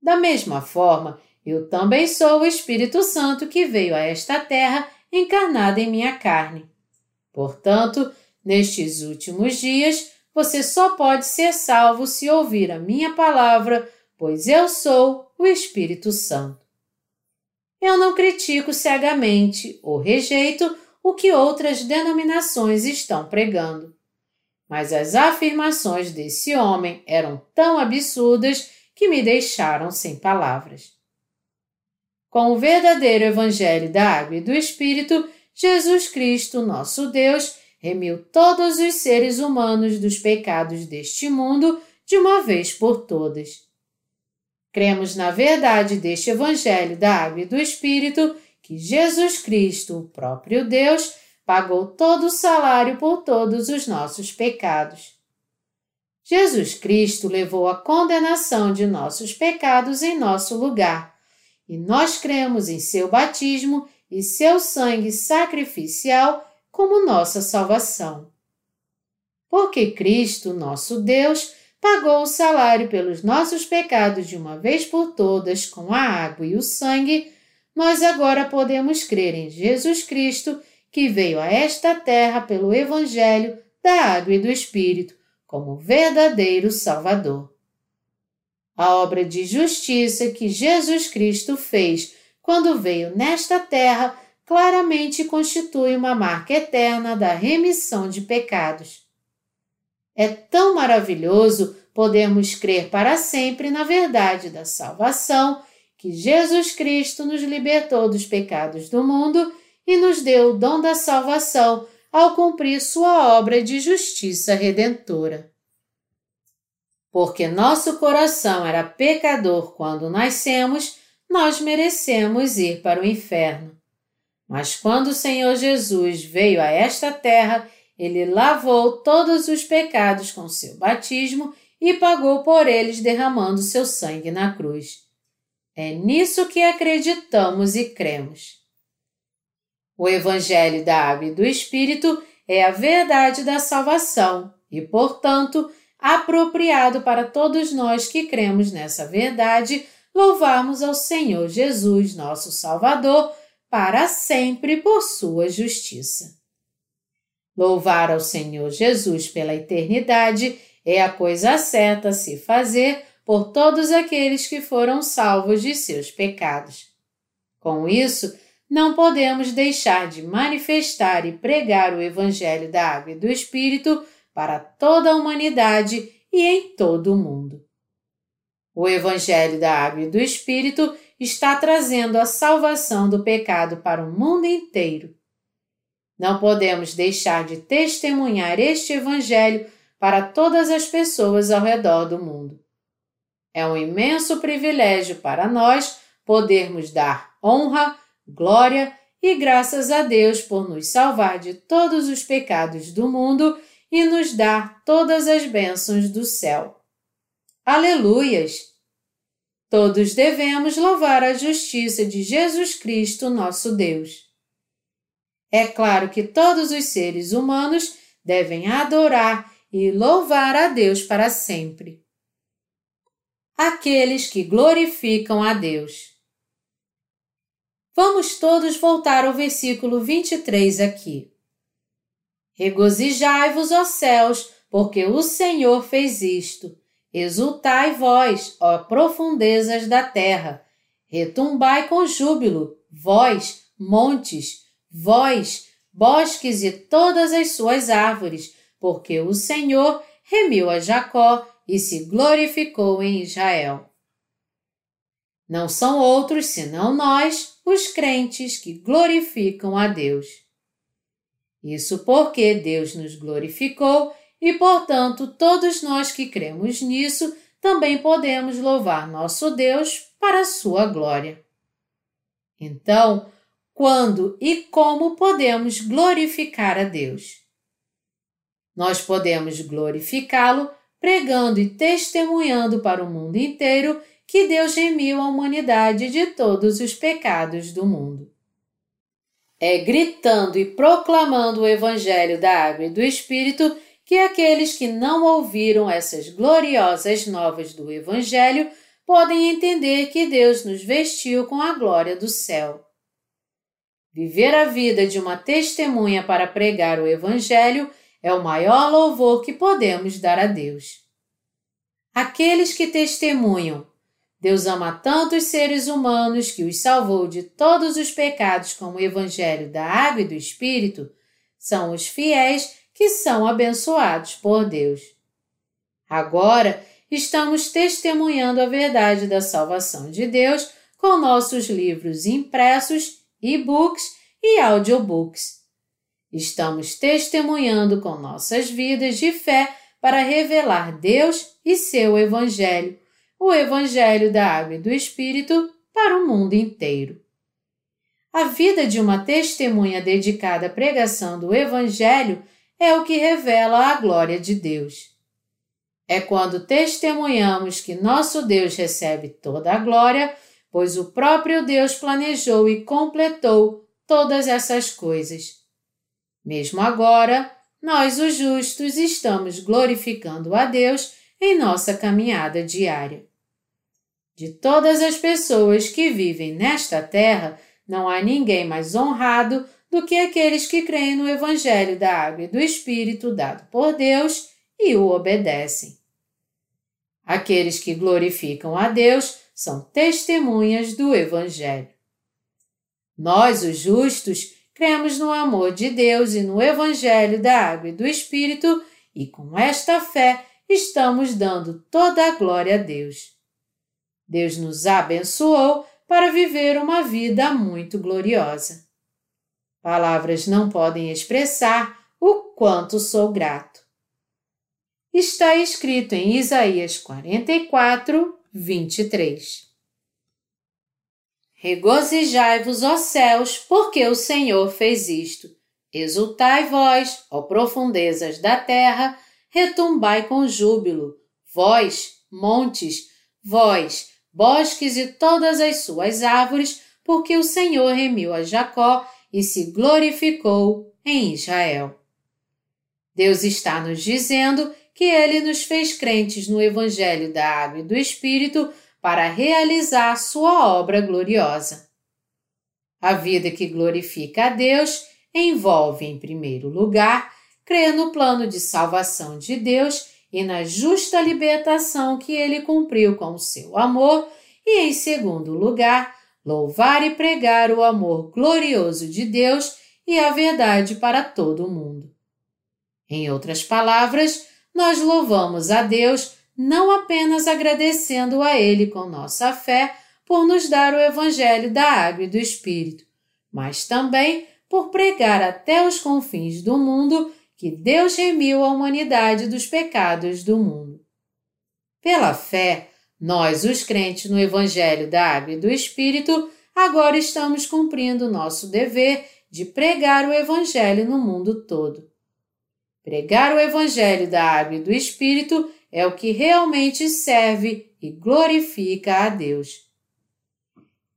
Da mesma forma, eu também sou o Espírito Santo que veio a esta terra encarnado em minha carne. Portanto, nestes últimos dias, você só pode ser salvo se ouvir a minha palavra, pois eu sou o Espírito Santo. Eu não critico cegamente ou rejeito o que outras denominações estão pregando. Mas as afirmações desse homem eram tão absurdas que me deixaram sem palavras. Com o verdadeiro Evangelho da Água e do Espírito, Jesus Cristo, nosso Deus, remiu todos os seres humanos dos pecados deste mundo de uma vez por todas. Cremos na verdade deste Evangelho da Água e do Espírito que Jesus Cristo, o próprio Deus, pagou todo o salário por todos os nossos pecados. Jesus Cristo levou a condenação de nossos pecados em nosso lugar, e nós cremos em seu batismo e seu sangue sacrificial como nossa salvação. Porque Cristo, nosso Deus, pagou o salário pelos nossos pecados de uma vez por todas com a água e o sangue, nós agora podemos crer em Jesus Cristo, que veio a esta terra pelo Evangelho da Água e do Espírito, como verdadeiro Salvador. A obra de justiça que Jesus Cristo fez quando veio nesta terra claramente constitui uma marca eterna da remissão de pecados. É tão maravilhoso podermos crer para sempre na verdade da salvação que Jesus Cristo nos libertou dos pecados do mundo e nos deu o dom da salvação ao cumprir sua obra de justiça redentora. Porque nosso coração era pecador quando nascemos, nós merecemos ir para o inferno. Mas quando o Senhor Jesus veio a esta terra, ele lavou todos os pecados com seu batismo e pagou por eles derramando seu sangue na cruz. É nisso que acreditamos e cremos. O Evangelho da Água e do Espírito é a verdade da salvação e, portanto, apropriado para todos nós que cremos nessa verdade louvarmos ao Senhor Jesus, nosso Salvador, para sempre por sua justiça. Louvar ao Senhor Jesus pela eternidade é a coisa certa a se fazer por todos aqueles que foram salvos de seus pecados. Com isso, não podemos deixar de manifestar e pregar o Evangelho da Água e do Espírito para toda a humanidade e em todo o mundo. O Evangelho da Água e do Espírito está trazendo a salvação do pecado para o mundo inteiro. Não podemos deixar de testemunhar este Evangelho para todas as pessoas ao redor do mundo. É um imenso privilégio para nós podermos dar honra, glória e graças a Deus por nos salvar de todos os pecados do mundo e nos dar todas as bênçãos do céu. Aleluias! Todos devemos louvar a justiça de Jesus Cristo, nosso Deus. É claro que todos os seres humanos devem adorar e louvar a Deus para sempre aqueles que glorificam a Deus. Vamos todos voltar ao versículo 23 aqui. Regozijai-vos, ó céus, porque o Senhor fez isto. Exultai vós, ó profundezas da terra. Retumbai com júbilo, vós, montes, vós, bosques e todas as suas árvores, porque o Senhor remiu a Jacó e se glorificou em Israel. Não são outros senão nós, os crentes, que glorificam a Deus. Isso porque Deus nos glorificou e, portanto, todos nós que cremos nisso também podemos louvar nosso Deus para a sua glória. Então, quando e como podemos glorificar a Deus? Nós podemos glorificá-lo pregando e testemunhando para o mundo inteiro que Deus remiu a humanidade de todos os pecados do mundo. É gritando e proclamando o Evangelho da Água e do Espírito que aqueles que não ouviram essas gloriosas novas do Evangelho podem entender que Deus nos vestiu com a glória do céu. Viver a vida de uma testemunha para pregar o Evangelho é o maior louvor que podemos dar a Deus. Aqueles que testemunham, Deus ama tanto os seres humanos que os salvou de todos os pecados com o Evangelho da Água e do Espírito, são os fiéis que são abençoados por Deus. Agora, estamos testemunhando a verdade da salvação de Deus com nossos livros impressos, e-books e audiobooks Estamos testemunhando com nossas vidas de fé para revelar Deus e seu Evangelho, o Evangelho da Água e do Espírito, para o mundo inteiro. A vida de uma testemunha dedicada à pregação do Evangelho é o que revela a glória de Deus. É quando testemunhamos que nosso Deus recebe toda a glória, pois o próprio Deus planejou e completou todas essas coisas mesmo agora, nós, os justos, estamos glorificando a Deus em nossa caminhada diária. De todas as pessoas que vivem nesta terra, não há ninguém mais honrado do que aqueles que creem no Evangelho da Água e do Espírito dado por Deus e o obedecem. Aqueles que glorificam a Deus são testemunhas do Evangelho. Nós, os justos, cremos no amor de Deus e no Evangelho da Água e do Espírito, e com esta fé estamos dando toda a glória a Deus. Deus nos abençoou para viver uma vida muito gloriosa. Palavras não podem expressar o quanto sou grato. está escrito em Isaías 44, 23. Regozijai-vos, ó céus, porque o Senhor fez isto. Exultai vós, ó profundezas da terra, retumbai com júbilo, vós, montes, vós, bosques e todas as suas árvores, porque o Senhor remiu a Jacó e se glorificou em Israel. Deus está nos dizendo que ele nos fez crentes no Evangelho da Água e do Espírito para realizar sua obra gloriosa. A vida que glorifica a Deus envolve, em primeiro lugar, crer no plano de salvação de Deus e na justa libertação que ele cumpriu com o seu amor, e, em segundo lugar, louvar e pregar o amor glorioso de Deus e a verdade para todo o mundo. Em outras palavras, nós louvamos a Deus não apenas agradecendo a Ele com nossa fé por nos dar o Evangelho da Água e do Espírito, mas também por pregar até os confins do mundo que Deus remiu a humanidade dos pecados do mundo. Pela fé, nós, os crentes no Evangelho da Água e do Espírito, agora estamos cumprindo nosso dever de pregar o Evangelho no mundo todo. Pregar o Evangelho da Água e do Espírito é o que realmente serve e glorifica a Deus.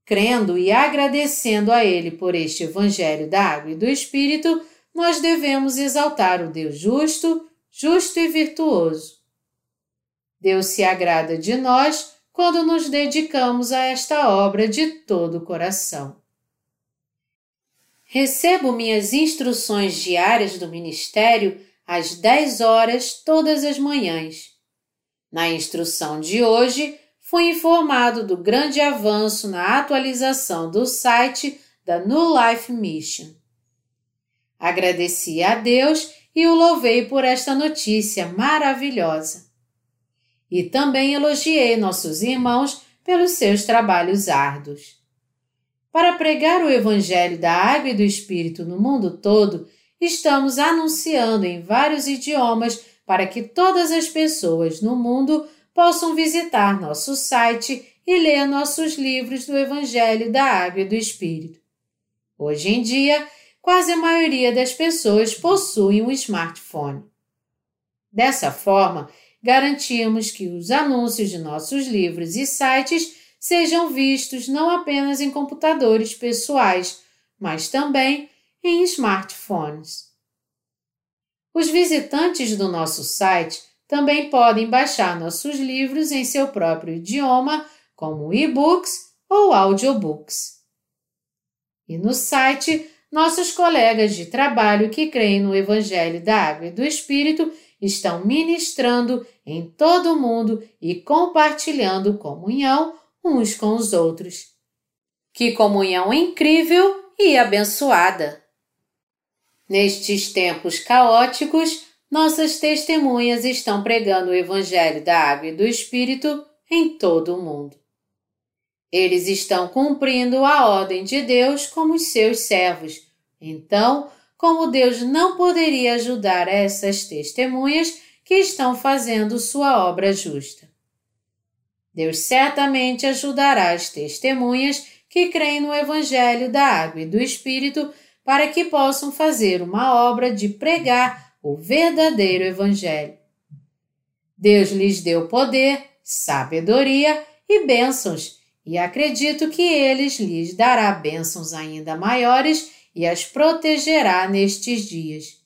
Crendo e agradecendo a Ele por este Evangelho da Água e do Espírito, nós devemos exaltar o Deus justo, justo e virtuoso. Deus se agrada de nós quando nos dedicamos a esta obra de todo o coração. Recebo minhas instruções diárias do ministério às 10 horas todas as manhãs. Na instrução de hoje, fui informado do grande avanço na atualização do site da New Life Mission. Agradeci a Deus e o louvei por esta notícia maravilhosa. E também elogiei nossos irmãos pelos seus trabalhos árduos. Para pregar o Evangelho da Água e do Espírito no mundo todo, estamos anunciando em vários idiomas para que todas as pessoas no mundo possam visitar nosso site e ler nossos livros do Evangelho da Água e do Espírito. Hoje em dia, quase a maioria das pessoas possui um smartphone. Dessa forma, garantimos que os anúncios de nossos livros e sites sejam vistos não apenas em computadores pessoais, mas também em smartphones. Os visitantes do nosso site também podem baixar nossos livros em seu próprio idioma, como e-books ou audiobooks. E no site, nossos colegas de trabalho que creem no Evangelho da Água e do Espírito estão ministrando em todo o mundo e compartilhando comunhão uns com os outros. Que comunhão incrível e abençoada! Nestes tempos caóticos, nossas testemunhas estão pregando o Evangelho da Água e do Espírito em todo o mundo. Eles estão cumprindo a ordem de Deus como os seus servos. Então, como Deus não poderia ajudar essas testemunhas que estão fazendo sua obra justa? Deus certamente ajudará as testemunhas que creem no Evangelho da Água e do Espírito para que possam fazer uma obra de pregar o verdadeiro Evangelho. Deus lhes deu poder, sabedoria e bênçãos, e acredito que eles lhes dará bênçãos ainda maiores e as protegerá nestes dias.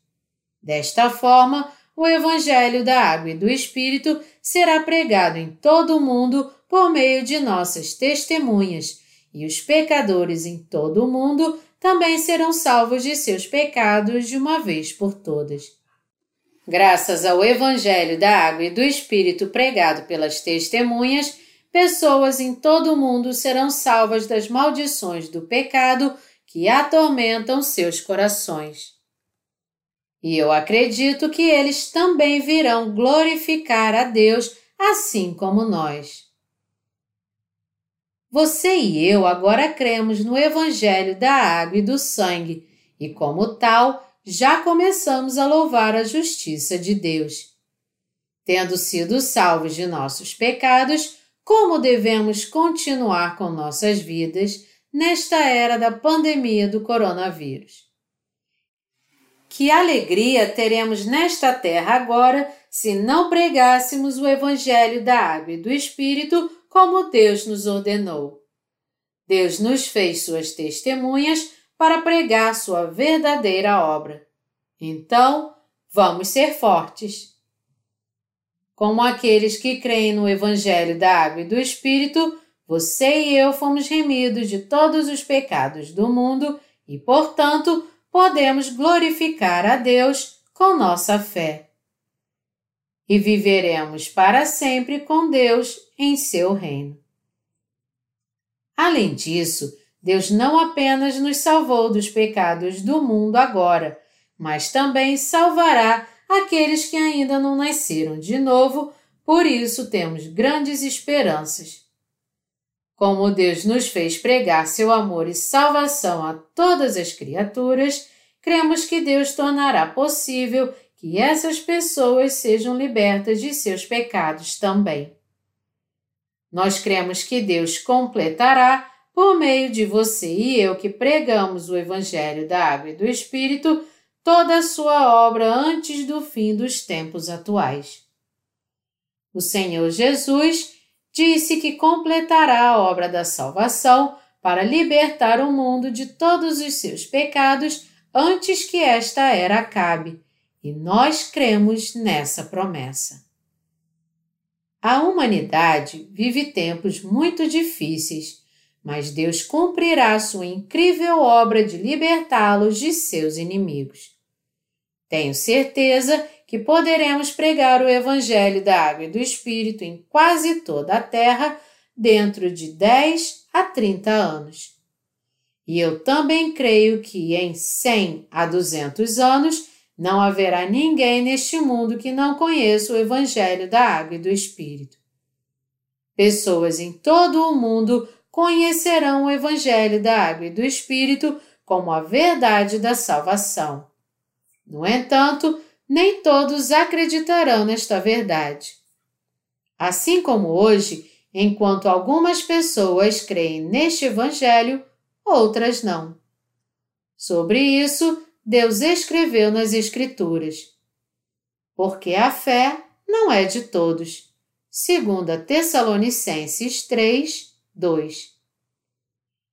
Desta forma, o Evangelho da Água e do Espírito será pregado em todo o mundo por meio de nossas testemunhas, e os pecadores em todo o mundo também serão salvos de seus pecados de uma vez por todas. Graças ao Evangelho da Água e do Espírito pregado pelas testemunhas, pessoas em todo o mundo serão salvas das maldições do pecado que atormentam seus corações. E eu acredito que eles também virão glorificar a Deus assim como nós. Você e eu agora cremos no Evangelho da Água e do Sangue e, como tal, já começamos a louvar a justiça de Deus. Tendo sido salvos de nossos pecados, como devemos continuar com nossas vidas nesta era da pandemia do coronavírus? Que alegria teremos nesta terra agora se não pregássemos o Evangelho da Água e do Espírito como Deus nos ordenou. Deus nos fez suas testemunhas para pregar sua verdadeira obra. Então, vamos ser fortes. Como aqueles que creem no Evangelho da Água e do Espírito, você e eu fomos remidos de todos os pecados do mundo e, portanto, podemos glorificar a Deus com nossa fé. E viveremos para sempre com Deus em seu reino. Além disso, Deus não apenas nos salvou dos pecados do mundo agora, mas também salvará aqueles que ainda não nasceram de novo, por isso temos grandes esperanças. Como Deus nos fez pregar seu amor e salvação a todas as criaturas, cremos que Deus tornará possível que essas pessoas sejam libertas de seus pecados também. Nós cremos que Deus completará, por meio de você e eu que pregamos o Evangelho da Água e do Espírito, toda a sua obra antes do fim dos tempos atuais. O Senhor Jesus disse que completará a obra da salvação para libertar o mundo de todos os seus pecados antes que esta era acabe, e nós cremos nessa promessa. A humanidade vive tempos muito difíceis, mas Deus cumprirá sua incrível obra de libertá-los de seus inimigos. Tenho certeza que poderemos pregar o Evangelho da Água e do Espírito em quase toda a terra dentro de 10 a 30 anos. E eu também creio que em 100 a 200 anos não haverá ninguém neste mundo que não conheça o Evangelho da Água e do Espírito. Pessoas em todo o mundo conhecerão o Evangelho da Água e do Espírito como a verdade da salvação. No entanto, nem todos acreditarão nesta verdade. Assim como hoje, enquanto algumas pessoas creem neste Evangelho, outras não. Sobre isso, Deus escreveu nas Escrituras. Porque a fé não é de todos. Segunda Tessalonicenses 3, 2.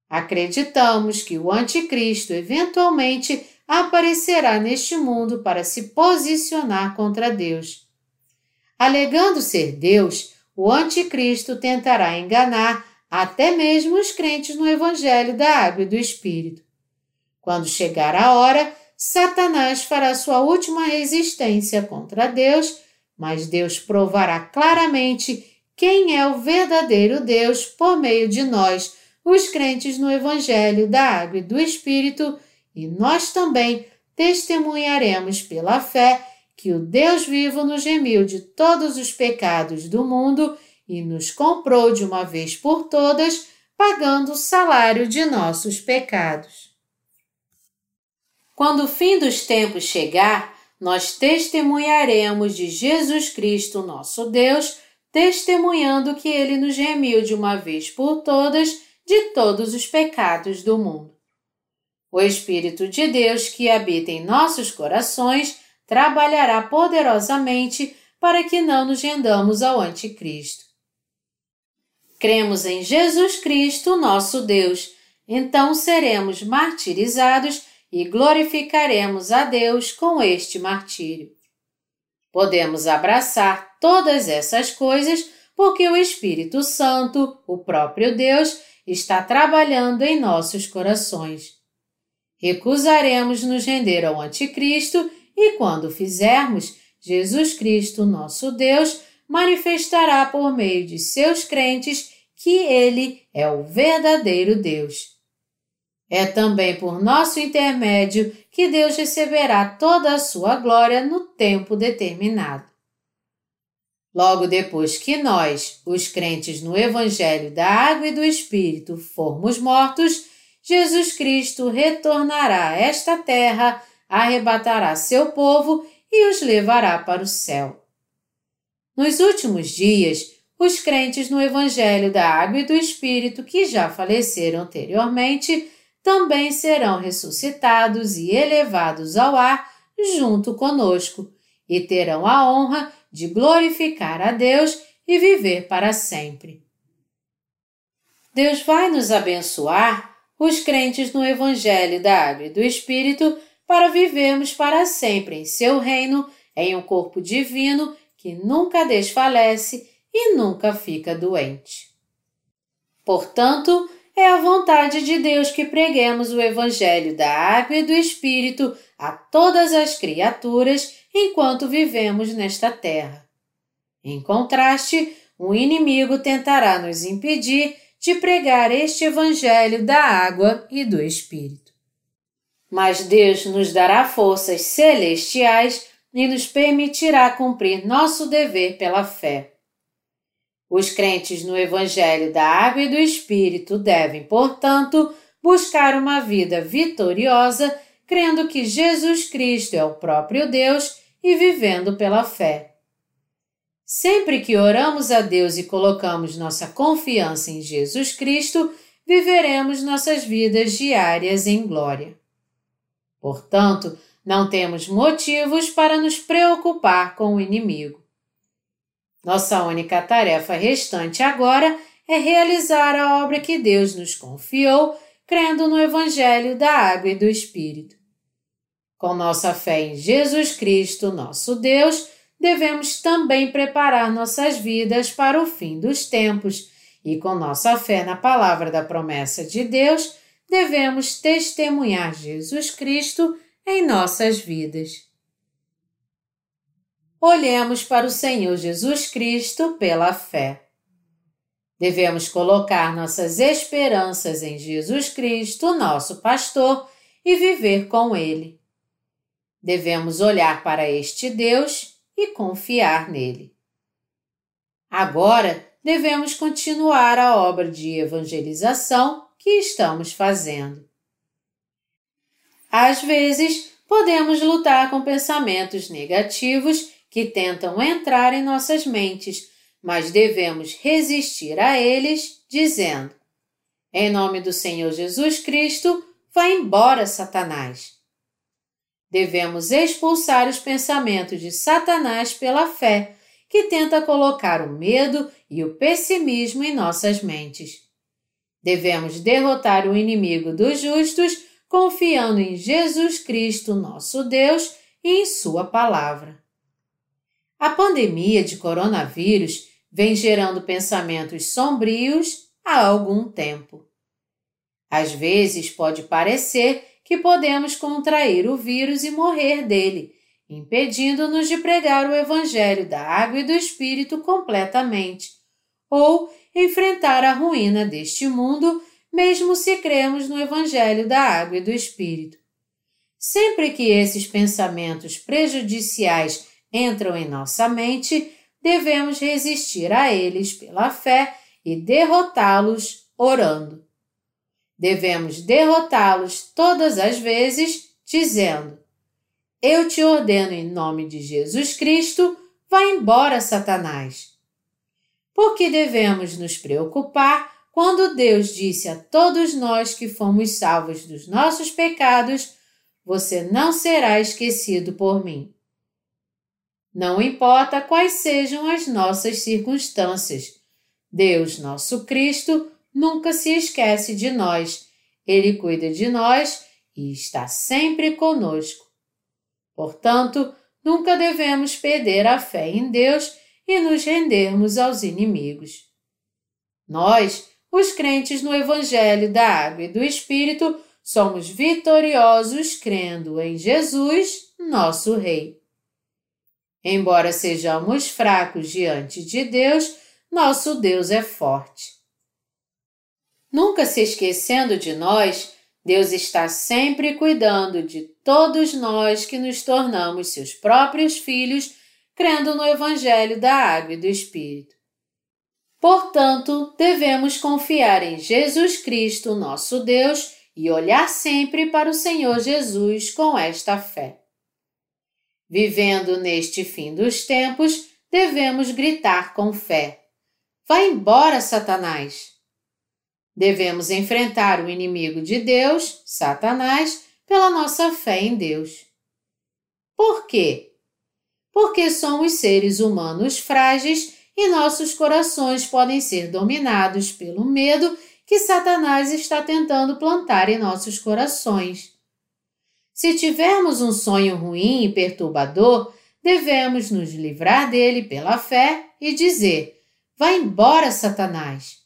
Acreditamos que o anticristo eventualmente aparecerá neste mundo para se posicionar contra Deus. Alegando ser Deus, o anticristo tentará enganar até mesmo os crentes no Evangelho da Água e do Espírito. Quando chegar a hora, Satanás fará sua última resistência contra Deus, mas Deus provará claramente quem é o verdadeiro Deus por meio de nós, os crentes no Evangelho da Água e do Espírito, e nós também testemunharemos pela fé que o Deus vivo nos remiu de todos os pecados do mundo e nos comprou de uma vez por todas, pagando o salário de nossos pecados. Quando o fim dos tempos chegar, nós testemunharemos de Jesus Cristo, nosso Deus, testemunhando que ele nos remiu de uma vez por todas de todos os pecados do mundo. O Espírito de Deus que habita em nossos corações trabalhará poderosamente para que não nos rendamos ao Anticristo. Cremos em Jesus Cristo, nosso Deus, então seremos martirizados e glorificaremos a Deus com este martírio. Podemos abraçar todas essas coisas porque o Espírito Santo, o próprio Deus, está trabalhando em nossos corações. Recusaremos nos render ao Anticristo e, quando fizermos, Jesus Cristo, nosso Deus, manifestará por meio de seus crentes que Ele é o verdadeiro Deus. É também por nosso intermédio que Deus receberá toda a sua glória no tempo determinado. Logo depois que nós, os crentes no Evangelho da Água e do Espírito, formos mortos, Jesus Cristo retornará a esta terra, arrebatará seu povo e os levará para o céu. Nos últimos dias, os crentes no Evangelho da Água e do Espírito que já faleceram anteriormente também serão ressuscitados e elevados ao ar junto conosco e terão a honra de glorificar a Deus e viver para sempre. Deus vai nos abençoar, os crentes no Evangelho da Água e do Espírito, para vivermos para sempre em seu reino, em um corpo divino que nunca desfalece e nunca fica doente. Portanto, é a vontade de Deus que preguemos o Evangelho da Água e do Espírito a todas as criaturas enquanto vivemos nesta terra. Em contraste, o inimigo tentará nos impedir de pregar este Evangelho da água e do Espírito. Mas Deus nos dará forças celestiais e nos permitirá cumprir nosso dever pela fé. Os crentes no Evangelho da Água e do Espírito devem, portanto, buscar uma vida vitoriosa, crendo que Jesus Cristo é o próprio Deus e vivendo pela fé. Sempre que oramos a Deus e colocamos nossa confiança em Jesus Cristo, viveremos nossas vidas diárias em glória. Portanto, não temos motivos para nos preocupar com o inimigo. Nossa única tarefa restante agora é realizar a obra que Deus nos confiou, crendo no Evangelho da Água e do Espírito. Com nossa fé em Jesus Cristo, nosso Deus, devemos também preparar nossas vidas para o fim dos tempos e, com nossa fé na palavra da promessa de Deus, devemos testemunhar Jesus Cristo em nossas vidas. Olhemos para o Senhor Jesus Cristo pela fé. Devemos colocar nossas esperanças em Jesus Cristo, nosso pastor, e viver com Ele devemos olhar para este Deus e confiar nele. Agora devemos continuar a obra de evangelização que estamos fazendo. Às vezes, podemos lutar com pensamentos negativos que tentam entrar em nossas mentes, mas devemos resistir a eles, dizendo: Em nome do Senhor Jesus Cristo, vá embora, Satanás devemos expulsar os pensamentos de Satanás pela fé, que tenta colocar o medo e o pessimismo em nossas mentes. Devemos derrotar o inimigo dos justos confiando em Jesus Cristo, nosso Deus, e em Sua palavra. A pandemia de coronavírus vem gerando pensamentos sombrios há algum tempo. Às vezes pode parecer que podemos contrair o vírus e morrer dele, impedindo-nos de pregar o Evangelho da água e do Espírito completamente, ou enfrentar a ruína deste mundo, mesmo se cremos no Evangelho da água e do Espírito. Sempre que esses pensamentos prejudiciais entram em nossa mente, devemos resistir a eles pela fé e derrotá-los orando. Devemos derrotá-los todas as vezes, dizendo: Eu te ordeno em nome de Jesus Cristo, vá embora, Satanás. Por que devemos nos preocupar quando Deus disse a todos nós que fomos salvos dos nossos pecados: Você não será esquecido por mim? Não importa quais sejam as nossas circunstâncias, Deus, nosso Cristo, nunca se esquece de nós. Ele cuida de nós e está sempre conosco. Portanto, nunca devemos perder a fé em Deus e nos rendermos aos inimigos. Nós, os crentes no Evangelho da Água e do Espírito, somos vitoriosos crendo em Jesus, nosso Rei. Embora sejamos fracos diante de Deus, nosso Deus é forte. Nunca se esquecendo de nós, Deus está sempre cuidando de todos nós que nos tornamos seus próprios filhos, crendo no Evangelho da Água e do Espírito. Portanto, devemos confiar em Jesus Cristo, nosso Deus, e olhar sempre para o Senhor Jesus com esta fé. Vivendo neste fim dos tempos, devemos gritar com fé: Vai embora, Satanás! Devemos enfrentar o inimigo de Deus, Satanás, pela nossa fé em Deus. Por quê? Porque somos seres humanos frágeis e nossos corações podem ser dominados pelo medo que Satanás está tentando plantar em nossos corações. Se tivermos um sonho ruim e perturbador, devemos nos livrar dele pela fé e dizer: Vai embora, Satanás!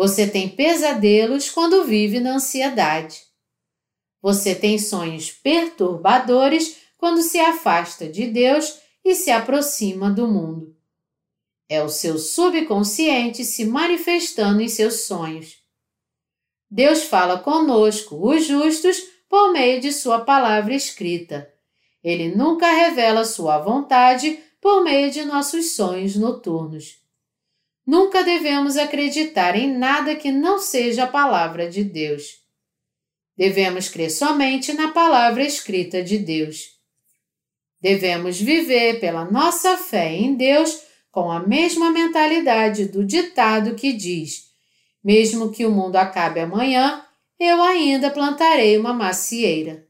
Você tem pesadelos quando vive na ansiedade. Você tem sonhos perturbadores quando se afasta de Deus e se aproxima do mundo. É o seu subconsciente se manifestando em seus sonhos. Deus fala conosco, os justos, por meio de Sua palavra escrita. Ele nunca revela Sua vontade por meio de nossos sonhos noturnos. Nunca devemos acreditar em nada que não seja a palavra de Deus. Devemos crer somente na palavra escrita de Deus. Devemos viver pela nossa fé em Deus com a mesma mentalidade do ditado que diz: mesmo que o mundo acabe amanhã, eu ainda plantarei uma macieira.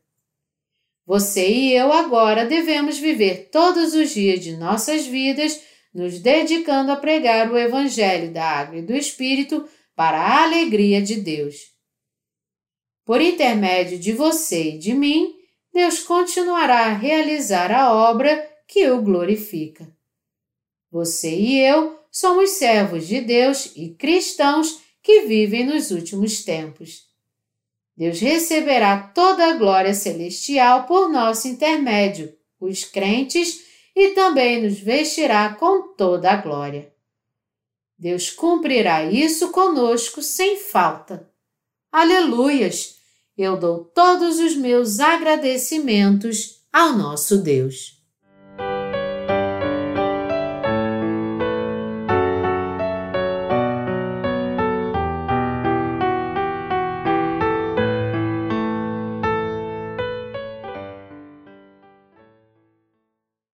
Você e eu agora devemos viver todos os dias de nossas vidas nos dedicando a pregar o Evangelho da Água e do Espírito para a alegria de Deus. Por intermédio de você e de mim, Deus continuará a realizar a obra que o glorifica. Você e eu somos servos de Deus e cristãos que vivem nos últimos tempos. Deus receberá toda a glória celestial por nosso intermédio, os crentes, e também nos vestirá com toda a glória. Deus cumprirá isso conosco sem falta. Aleluias! Eu dou todos os meus agradecimentos ao nosso Deus.